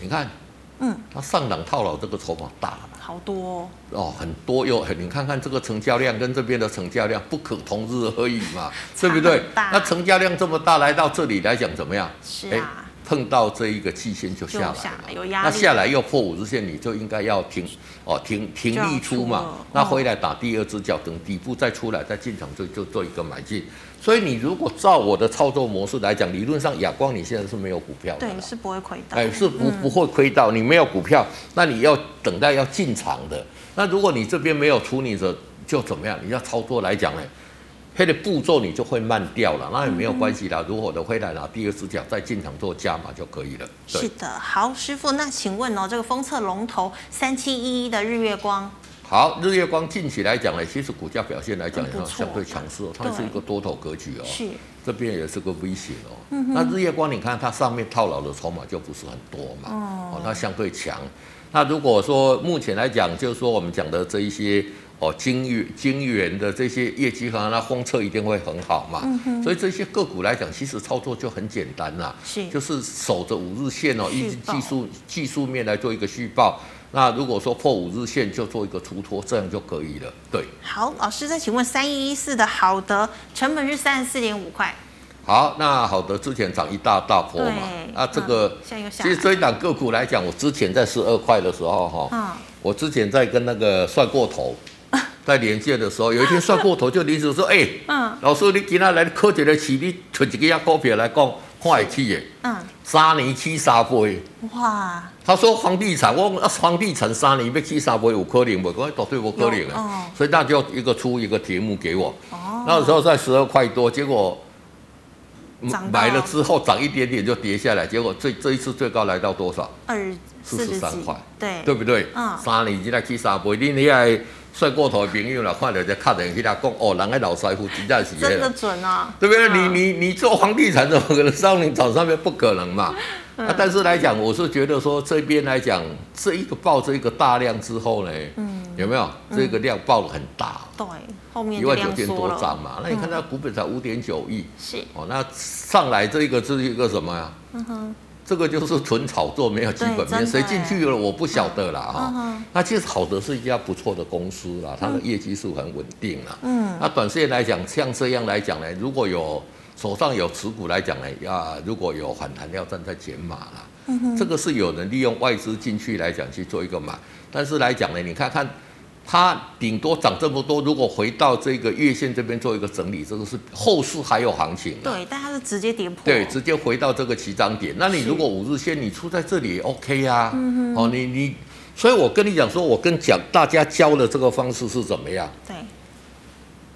B: 你看，嗯，它上档套牢这个筹码大了，
A: 好多哦，
B: 哦，很多又很，你看看这个成交量跟这边的成交量不可同日而语嘛，<laughs> 对不对？那成交量这么大，来到这里来讲怎么样？
A: 是啊。欸
B: 碰到这一个季线就下来了，下那下来又破五日线，你就应该要停哦，停停利出嘛。出那回来打第二只脚，等底部再出来再进场就，就就做一个买进。所以你如果照我的操作模式来讲，理论上亚光你现在是没有股票的，
A: 对，是不会亏到，
B: 哎，是不不会亏到。你没有股票，那你要等待要进场的。那如果你这边没有出，你的就怎么样？你要操作来讲呢？它的步骤你就会慢掉了，那也没有关系啦。如果的回来拿第二只脚再进场做加码就可以了。
A: 是的，好，师傅，那请问哦，这个封测龙头三七一一的日月光，
B: 好，日月光近期来讲呢，其实股价表现来讲也相对强势哦，它是一个多头格局哦，是这边也是个 V 型哦。嗯、哼那日月光你看它上面套牢的筹码就不是很多嘛，哦，它相对强。那如果说目前来讲，就是说我们讲的这一些哦，金元金元的这些业绩哈，那封测一定会很好嘛。嗯、所以这些个股来讲，其实操作就很简单啦，是，就是守着五日线哦，以技术技术面来做一个续报。那如果说破五日线，就做一个出脱，这样就可以了。对。
A: 好，老师再请问三一一四的好的成本是三十四点五块。
B: 好，那好的之前涨一大大波嘛，那这个、嗯、其实这一档个股来讲，我之前在十二块的时候哈，嗯、我之前在跟那个算过头，在连线的时候，有一天算过头就临时说，哎、欸，嗯，老师你今天来科学的起，你存一个股票来讲，看会起的，嗯，三年起三倍，哇，他说房地产，我啊房地产三年要起三倍有可能不？我绝对不可能啊，哦、所以那就一个出一个题目给我，哦、那时候在十二块多，结果。买了之后涨一点点就跌下来，结果最这一次最高来到多少？
A: 二四十三块，对。
B: 对不对？嗯，三年现在七三倍，你你还算过头的朋友了，看到在客人去他讲哦，人家老师傅真的是
A: 真的准啊，
B: 对不对？嗯、你你你做房地产怎么可能上你涨上面？不可能嘛。嗯、啊，但是来讲，我是觉得说这边来讲，这一个爆这一个大量之后呢，嗯，有没有？这个量爆得很大？
A: 对，后面
B: 一万九千多张嘛，那你看它股本才五点九亿，是。哦，那上来这个是一个什么呀？嗯哼，这个就是纯炒作，没有基本面，谁进去了我不晓得啦哈。那其实好的是一家不错的公司啦，它的业绩是很稳定啦。嗯，那短线来讲，像这样来讲呢，如果有。手上有持股来讲呢，要如果有反弹，要站在减码啦。嗯、哼这个是有人利用外资进去来讲去做一个买，但是来讲呢，你看看它顶多涨这么多，如果回到这个月线这边做一个整理，这个是后市还有行情。
A: 对，但它是直接跌破。
B: 对，直接回到这个起涨点。那你如果五日线你出在这里也 OK 啊。嗯、哼哦，你你，所以我跟你讲说，我跟讲大家教的这个方式是怎么样？对。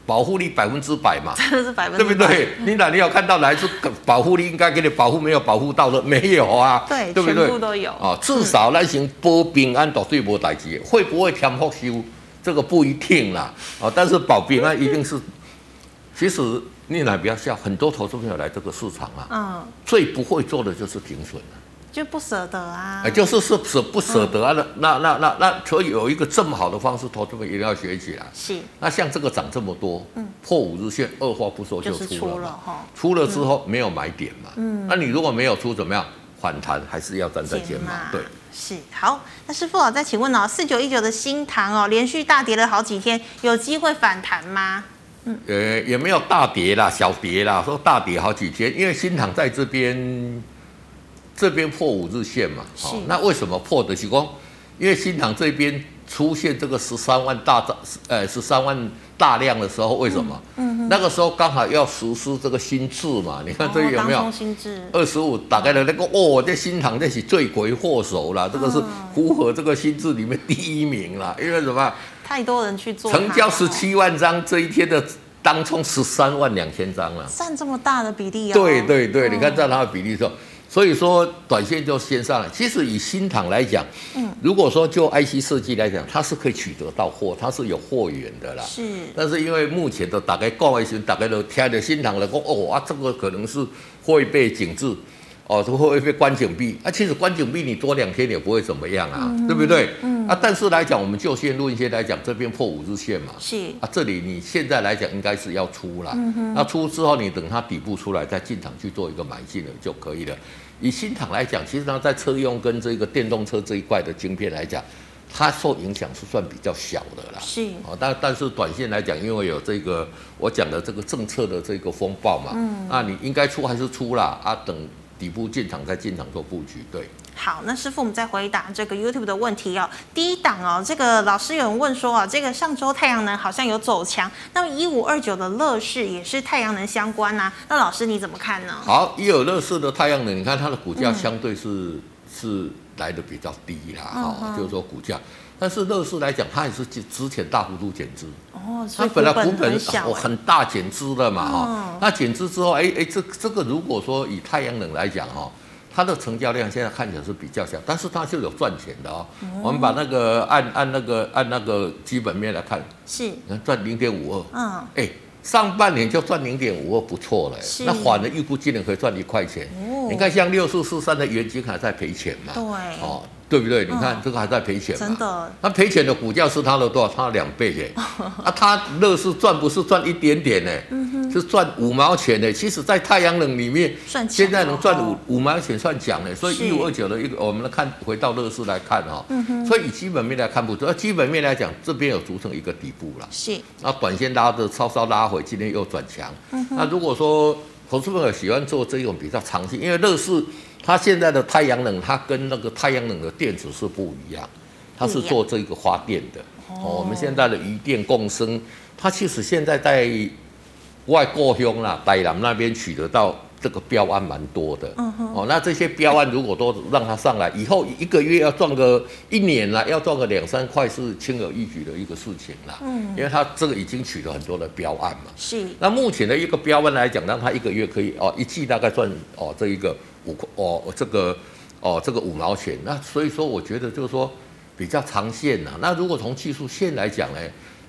B: 保护力百分之百嘛，<laughs>
A: 真的是百分之百，
B: 对不对？<laughs> 你哪里有看到哪一次保护力应该给你保护没有保护到的？<laughs> 没有啊，
A: 对，
B: 对不对？
A: 全部都有啊，
B: 至少那行波平安都对波代志，会不会添复修？这个不一定啦，啊，但是保平安一定是。其实你来不要笑，很多投资朋友来这个市场啊，嗯，最不会做的就是停损了。
A: 就不舍得啊，
B: 就是是舍不舍得啊？那那那那那，所以有一个这么好的方式，投资们一定要学起来。是。那像这个涨这么多，嗯，破五日线，二话不说就出了哈。出了之后没有买点嘛，嗯，那你如果没有出，怎么样？反弹还是要站在肩膀。对，
A: 是。好，那师傅啊，再请问哦，四九一九的新塘哦，连续大跌了好几天，有机会反弹吗？
B: 嗯，呃，也没有大跌啦，小跌啦，说大跌好几天，因为新塘在这边。这边破五日线嘛，好是，那为什么破的？是光，因为新塘这边出现这个十三万大涨，呃，十三万大量的时候，为什么？嗯，嗯那个时候刚好要实施这个新制嘛，你看这有没有？新制二十五打开了那个，哦，这新塘这是罪魁祸首了，这个是符合这个新制里面第一名了，因为什么？
A: 太多人去做，
B: 成交十七万张，这一天的当冲十三万两千张了，
A: 占这么大的比例啊、哦？
B: 对对对，你看占它的比例说。所以说，短线就先上来。其实以新塘来讲，嗯，如果说就 IC 设计来讲，它是可以取得到货，它是有货源的啦。是。但是因为目前的大概高位大概都听的新塘来讲，哦啊，这个可能是会被警制。哦，会会被关紧闭啊？其实关紧闭你多两天也不会怎么样啊，嗯、对不对？嗯。啊，但是来讲，我们就线论一些来讲，这边破五日线嘛。是。啊，这里你现在来讲应该是要出了。嗯哼。那出之后，你等它底部出来再进场去做一个买进了就可以了。以新厂来讲，其实它在车用跟这个电动车这一块的晶片来讲，它受影响是算比较小的啦。是。哦，但但是短线来讲，因为有这个我讲的这个政策的这个风暴嘛，嗯。那你应该出还是出啦？啊，等。底部进场再进场做布局，对。
A: 好，那师傅，我们再回答这个 YouTube 的问题哦。第一档哦，这个老师有人问说啊，这个上周太阳能好像有走强，那么一五二九的乐视也是太阳能相关呐、啊，那老师你怎么看呢？
B: 好，一有乐视的太阳能，你看它的股价相对是、嗯、是来的比较低啦，哈、嗯，就是说股价。但是乐视来讲，它也是之前大幅度减资哦，所以本来股本很小，哦，很大减资的嘛哈。嗯、那减资之后，哎哎，这这个如果说以太阳能来讲哈，它的成交量现在看起来是比较小，但是它就有赚钱的哦。嗯、我们把那个按按那个按那个基本面来看，是，能赚零点五二，嗯，哎，上半年就赚零点五二，不错了。那反而预估今年可以赚一块钱。哦、你看，像六四四三的原金还在赔钱嘛？
A: 对。
B: 哦。对不对？你看这个还在赔钱嘛？
A: 真的。
B: 那赔钱的股价是它的多少？它的两倍耶！<laughs> 啊，它乐视赚不是赚一点点呢，是赚五毛钱呢。其实，在太阳能里面，现在能赚五五毛钱算强呢。所以一五二九的一个，我们来看回到乐视来看哈。所以以基本面来看不错，基本面来讲，这边有组成一个底部了。
A: 是。
B: 那短线拉的稍稍拉回，今天又转强。那如果说投资朋友喜欢做这种比较长期，因为乐视。它现在的太阳能，它跟那个太阳能的电池是不一样，它是做这个发电的。哦，我们现在的渔电共生，它其实现在在外国乡啦、台南那边取得到这个标案蛮多的。哦，那这些标案如果都让它上来，以后一个月要赚个一年啦，要赚个两三块是轻而易举的一个事情啦。嗯，因为它这个已经取得很多的标案嘛。
A: 是。
B: 那目前的一个标案来讲，让它一个月可以哦，一季大概赚哦这一个。五块哦，这个哦，这个五毛钱，那所以说我觉得就是说比较长线呐。那如果从技术线来讲呢，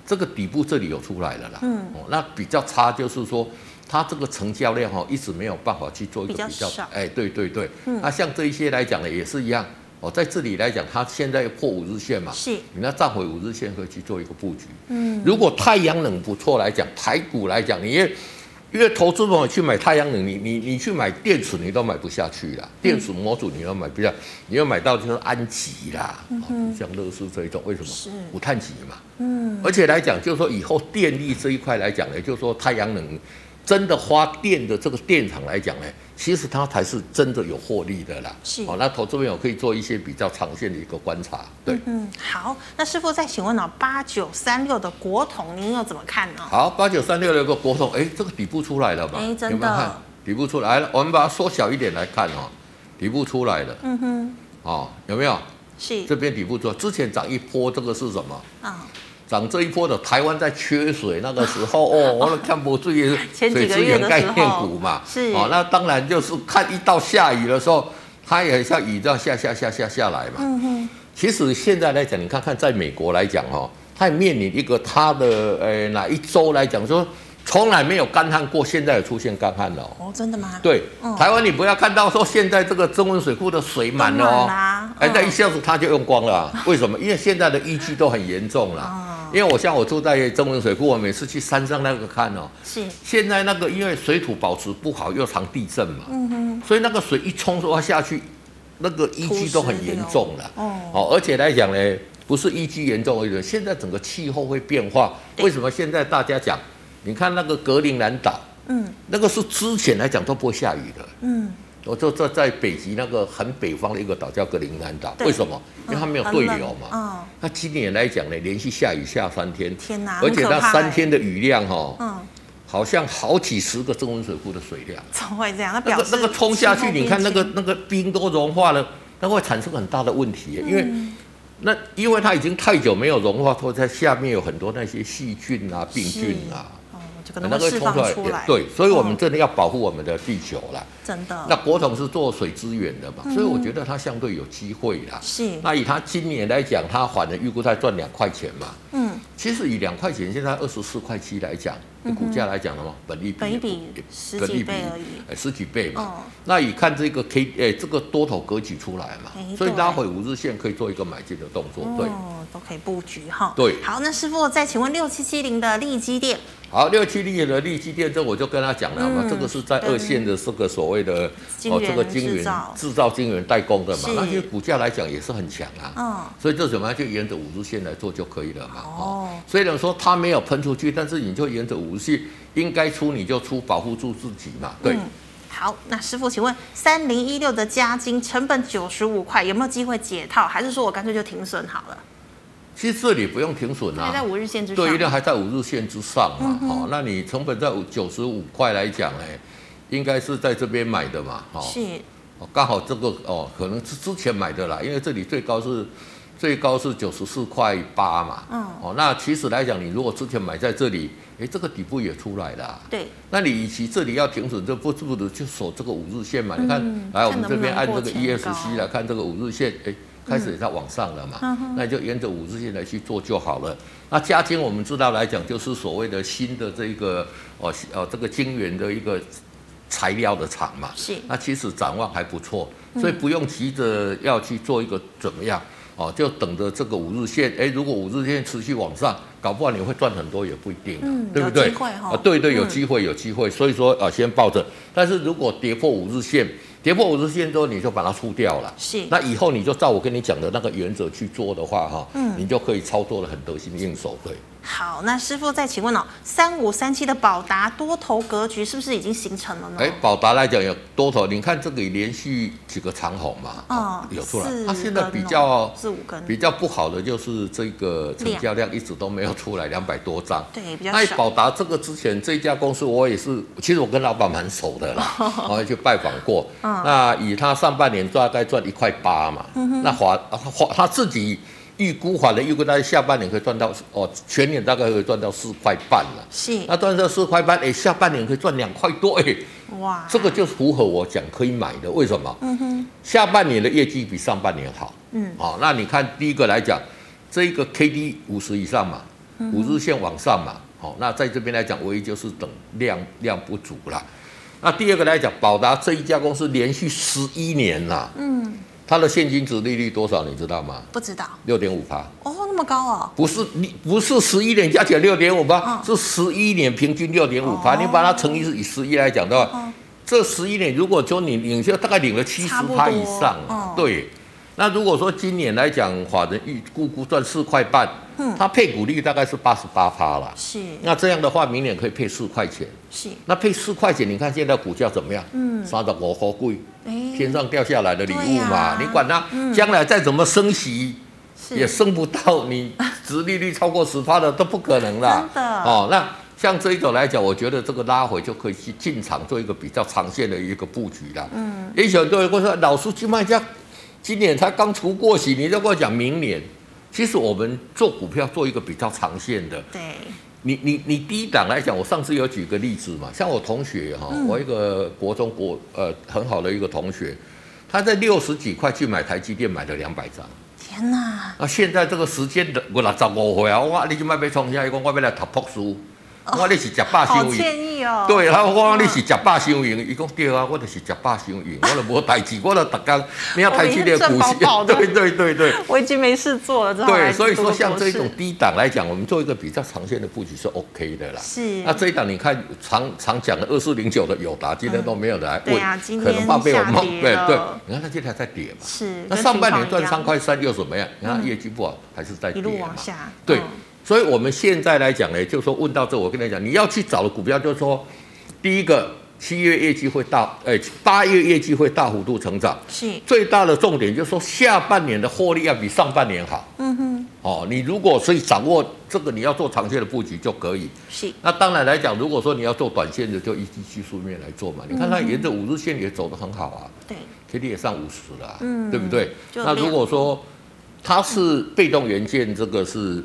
B: 这个底部这里有出来了啦。嗯。哦，那比较差就是说，它这个成交量哈一直没有办法去做一个比较。哎，对对对。嗯。那像这一些来讲呢，也是一样。哦，在这里来讲，它现在破五日线嘛。是。你那站回五日线可以去做一个布局。嗯。如果太阳能不错来讲，台股来讲，你也。因为投资朋友去买太阳能，你你你去买电池，你都买不下去啦。电池模组你要买不下，你要买到就是安吉啦，嗯、像乐视这一种，为什么？是无碳极嘛。嗯。而且来讲，就是说以后电力这一块来讲呢，就是说太阳能。真的发电的这个电厂来讲呢，其实它才是真的有获利的啦。是哦，那投资朋友可以做一些比较长线的一个观察。对，
A: 嗯，好，那师傅再请问呢，八九三六的国统您又怎么看呢？
B: 好，八九三六的一个国统，哎，这个底部出来了吧？哎，真的。有没有看底部出来了？我们把它缩小一点来看哦，底部出来了。嗯哼。哦，有没有？是。这边底部出来，之前涨一波，这个是什么？啊、嗯。涨这一波的台湾在缺水那个时候 <laughs> 哦，我都看不注意 <laughs> 水资源概念股嘛，是哦，那当然就是看一到下雨的时候，它也像雨这样下下下下下来嘛。嗯哼。其实现在来讲，你看看在美国来讲哦，它也面临一个它的呃哪一周来讲说从来没有干旱过，现在有出现干旱了哦。
A: 真的吗？
B: 对，台湾你不要看到说现在这个中文水库的水满了哦，哎，那一下子它就用光了，<laughs> 为什么？因为现在的淤积都很严重了。因为我像我住在中文水库，我每次去山上那个看哦，是现在那个因为水土保持不好，又常地震嘛，嗯哼，所以那个水一冲刷下去，那个淤积都很严重了，哦，而且来讲呢，不是淤积严重而已，现在整个气候会变化，为什么现在大家讲？你看那个格陵兰岛，嗯，那个是之前来讲都不会下雨的，嗯。我就在在北极那个很北方的一个岛叫格陵兰岛，为什么？因为它没有对流嘛。嗯。那今年来讲呢，连续下雨下三天，天哪！而且那三天的雨量哈，嗯，好像好几十个中文水库的水量。
A: 怎么会这样？那表示
B: 那个冲下去，你看那个那个冰都融化了，那会产生很大的问题。因为那因为它已经太久没有融化，它在下面有很多那些细菌啊、病菌啊。
A: 那个释放出来，
B: 对，所以我们真的要保护我们的地球啦。
A: 真的。
B: 那国统是做水资源的嘛，所以我觉得它相对有机会啦。是。那以它今年来讲，它反正预估在赚两块钱嘛。嗯。其实以两块钱，现在二十四块七来讲，股价来讲的话，本利比，
A: 本利比十几倍而已，
B: 哎，十几倍嘛。那以看这个 K，哎，这个多头格局出来嘛，所以拉回五日线可以做一个买进的动作，对。
A: 哦，都可以布局哈。
B: 对。
A: 好，那师傅再请问六七七零的利基电。
B: 好，六七零的利基电，这我就跟他讲了嘛，这个是在二线的这个所谓的哦，这个晶圆制造、晶圆代工的嘛，那些股价来讲也是很强啊。嗯所以这怎么样就沿着五日线来做就可以了嘛。哦。虽然说它没有喷出去，但是你就沿着五日线，应该出你就出，保护住自己嘛。对。
A: 好，那师傅，请问三零一六的加金成本九十五块，有没有机会解套，还是说我干脆就停损好了？
B: 其实这里不用停损啊，
A: 还在五日线之上。
B: 对，一定还在五日线之上嘛。好，那你成本在五九十五块来讲，哎，应该是在这边买的嘛。哦，是。刚好这个哦，可能是之前买的啦，因为这里最高是最高是九十四块八嘛。嗯。哦，那其实来讲，你如果之前买在这里，哎，这个底部也出来了。对。那你与其这里要停损，就不不如就守这个五日线嘛。你看，来我们这边按这个 ESC 来看这个五日线，哎。开始也在往上了嘛，嗯、那就沿着五日线来去做就好了。那嘉金我们知道来讲，就是所谓的新的这个哦哦这个晶圆的一个材料的厂嘛，是。那其实展望还不错，所以不用急着要去做一个怎么样。哦，就等着这个五日线，哎，如果五日线持续往上，搞不好你会赚很多也不一定，嗯、对不对？啊，对对，有机会，有机会。所以说啊，先抱着。但是如果跌破五日线，跌破五十线之后，你就把它出掉了。是。那以后你就照我跟你讲的那个原则去做的话，哈，嗯，你就可以操作得很得心应手，对。
A: 好，那师傅再请问哦，三五三七的宝达多头格局是不是已经形成了呢？
B: 哎，宝达来讲有多头，你看这个连续几个长红嘛，哦，有出来。它现在比较四五根，比较不好的就是这个成交量一直都没有出来，两百多张。
A: 对，比较少。那
B: 宝达这个之前这家公司我也是，其实我跟老板蛮熟的啦，我 <laughs> 也去拜访过。那以他上半年大概赚一块八嘛，那华华他自己。预估好了预估大概下半年可以赚到哦，全年大概可以赚到四块半了。是，那赚到四块半，哎，下半年可以赚两块多，哎，哇，这个就符合我讲可以买的。为什么？嗯哼，下半年的业绩比上半年好。嗯，好，那你看第一个来讲，这一个 K D 五十以上嘛，五日线往上嘛，好，那在这边来讲，唯一就是等量量不足了。那第二个来讲，宝达这一家公司连续十一年了。嗯。它的现金值利率多少？你知道吗？
A: 不知道。
B: 六点五趴。
A: 哦，那么高啊！
B: 不是你不是十一年加起来六点五趴，是十一年平均六点五趴。你把它乘以以十一来讲的话，哦、这十一年如果说你领就大概领了七十趴以上。哦、对。那如果说今年来讲，法人预估估赚四块半，嗯，它配股率大概是八十八趴了。是。那这样的话，明年可以配四块钱。是。那配四块钱，你看现在股价怎么样？嗯。三十五块贵。天上掉下来的礼物嘛，啊、你管它将来再怎么升息，嗯、也升不到你殖利率超过十趴的都不可能啦。真的哦，那像这一种来讲，我觉得这个拉回就可以去进场做一个比较长线的一个布局了。嗯，也许很多人会说，老师去卖家今年才刚除过息，你就跟我讲明年。其实我们做股票做一个比较长线的。对。你你你低档来讲，我上次有举个例子嘛，像我同学哈，嗯、我一个国中国呃很好的一个同学，他在六十几块去买台积电，买了两百张。天哪！那现在这个时间的我六十五岁啊，我你就卖被冲下，一共我要来读博士。我你是食饱伤赢，哦、对，然后我讲你是食饱伤赢，伊讲对啊，我就是食饱伤赢，<laughs> 我就无代志，我就逐工你要台积电股息，<laughs> 对对对对，
A: 我已经没事做了，
B: 对，所以说像这种低档来讲，我们做一个比较长线的布局是 OK 的啦。是，那这一档你看常常讲的二四零九的友达，今天都没有来问，嗯、可能怕被我蒙，对对，你看它今天还在跌嘛，是，那上半年赚三块三又怎么样？你看业绩不好还是在跌嘛，一路往下，对。所以我们现在来讲呢，就是说问到这，我跟你讲，你要去找的股票，就是说，第一个七月业绩会大，哎，八月业绩会大幅度成长，是最大的重点，就是说下半年的获利要比上半年好。嗯哼，哦，你如果所以掌握这个，你要做长线的布局就可以。是，那当然来讲，如果说你要做短线的，就依据技术面来做嘛。你看它沿着五日线也走得很好啊，对，K D 也上五十了，嗯，对不对？那如果说它是被动元件，这个是。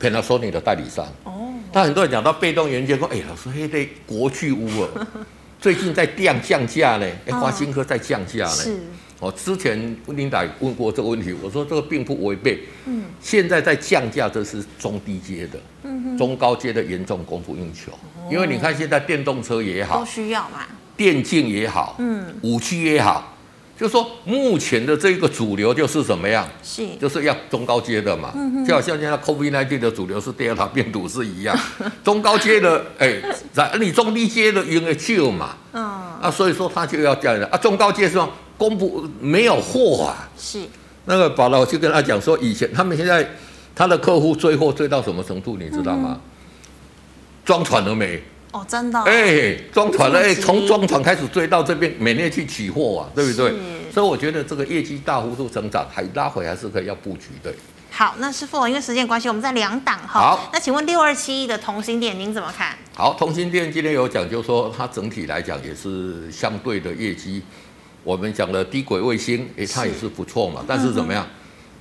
B: Panasonic 的代理商，哦，他很多人讲到被动元件，说，哎，老师，嘿，对，国巨屋啊，<laughs> 最近在降降价呢，哎，华新科在降价呢，是，哦，之前琳达问过这个问题，我说这个并不违背，嗯，现在在降价，这是中低阶的，嗯哼，中高阶的严重供不应求，因为你看现在电动车也好，
A: 都需要嘛，
B: 电竞也好，嗯，五 G 也好。就是说，目前的这个主流就是怎么样？是，就是要中高阶的嘛。嗯。就好像现在 COVID-19 的主流是德尔塔病毒是一样，<laughs> 中高阶的，哎，咱你中低阶的因为旧嘛。嗯。啊，所以说他就要这样的啊，中高阶是说供不没有货啊。是。那个宝老就跟他讲说，以前他们现在他的客户追货追到什么程度，你知道吗？装船了没？
A: 哦，真的，
B: 哎，装船了，哎，从装船开始追到这边，每年去取货啊，对不对？所以我觉得这个业绩大幅度增长，还拉回还是可以要布局的。
A: 好，那师傅，因为时间关系，我们在两档哈。好，那请问六二七一的同心店，您怎么看？
B: 好，同心店今天有讲，就是说它整体来讲也是相对的业绩，我们讲的低轨卫星，哎，它也是不错嘛，是但是怎么样？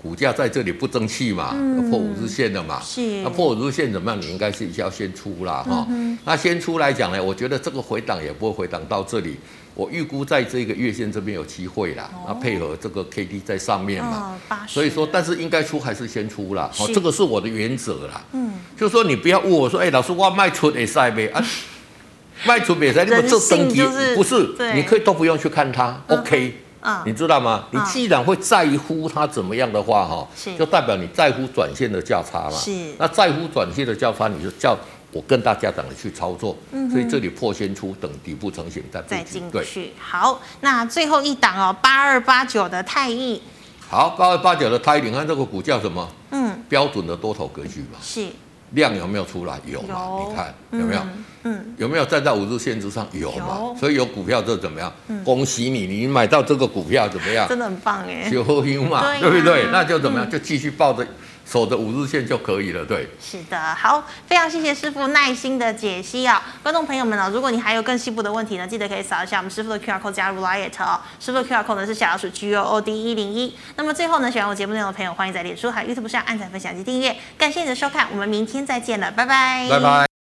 B: 股价在这里不争气嘛，
A: 嗯、
B: 破五日线了嘛，
A: 是，
B: 那破五日线怎么样？你应该是要先出啦哈。嗯、那先出来讲呢，我觉得这个回档也不会回档到这里。我预估在这个月线这边有机会啦，那、哦、配合这个 K D 在上面嘛，
A: 哦、
B: 所以说，但是应该出还是先出啦。好这个是我的原则啦。嗯，就是说你不要问我说，哎、欸，老师我卖出会塞没啊？<laughs> 卖出比赛，你们这升级不是？对你可以都不用去看它、嗯、，OK。嗯、你知道吗？你既然会在乎它怎么样的话，哈、嗯，就代表你在乎短线的价差嘛。是。那在乎短线的价差，你就叫我跟大家讲的去操作。嗯。所以这里破先出，等底部成型再
A: 再进去。
B: 对
A: 好，那最后一档哦，八二八九的太毅。
B: 好，八二八九的太毅，你看这个股叫什么？嗯。标准的多头格局嘛。
A: 是。
B: 量有没有出来？有嘛？有你看有没有？嗯嗯，有没有站在五日线之上？有嘛？有所以有股票就怎么样？嗯、恭喜你，你买到这个股票怎么样？
A: 真的很棒哎！
B: 就嘛，对，啊、对不对？那就怎么样？嗯、就继续抱着。守着五日线就可以了，对。
A: 是的，好，非常谢谢师傅耐心的解析啊、哦，观众朋友们呢、哦，如果你还有更细部的问题呢，记得可以扫一下我们师傅的 QR code 加入 LINE 哦，师傅的 QR code 呢是小老鼠 G O O D 一零一。那么最后呢，喜欢我节目内容的朋友，欢迎在脸书还有 YouTube 上按赞、分享及订阅。感谢你的收看，我们明天再见了，拜拜。
B: 拜拜。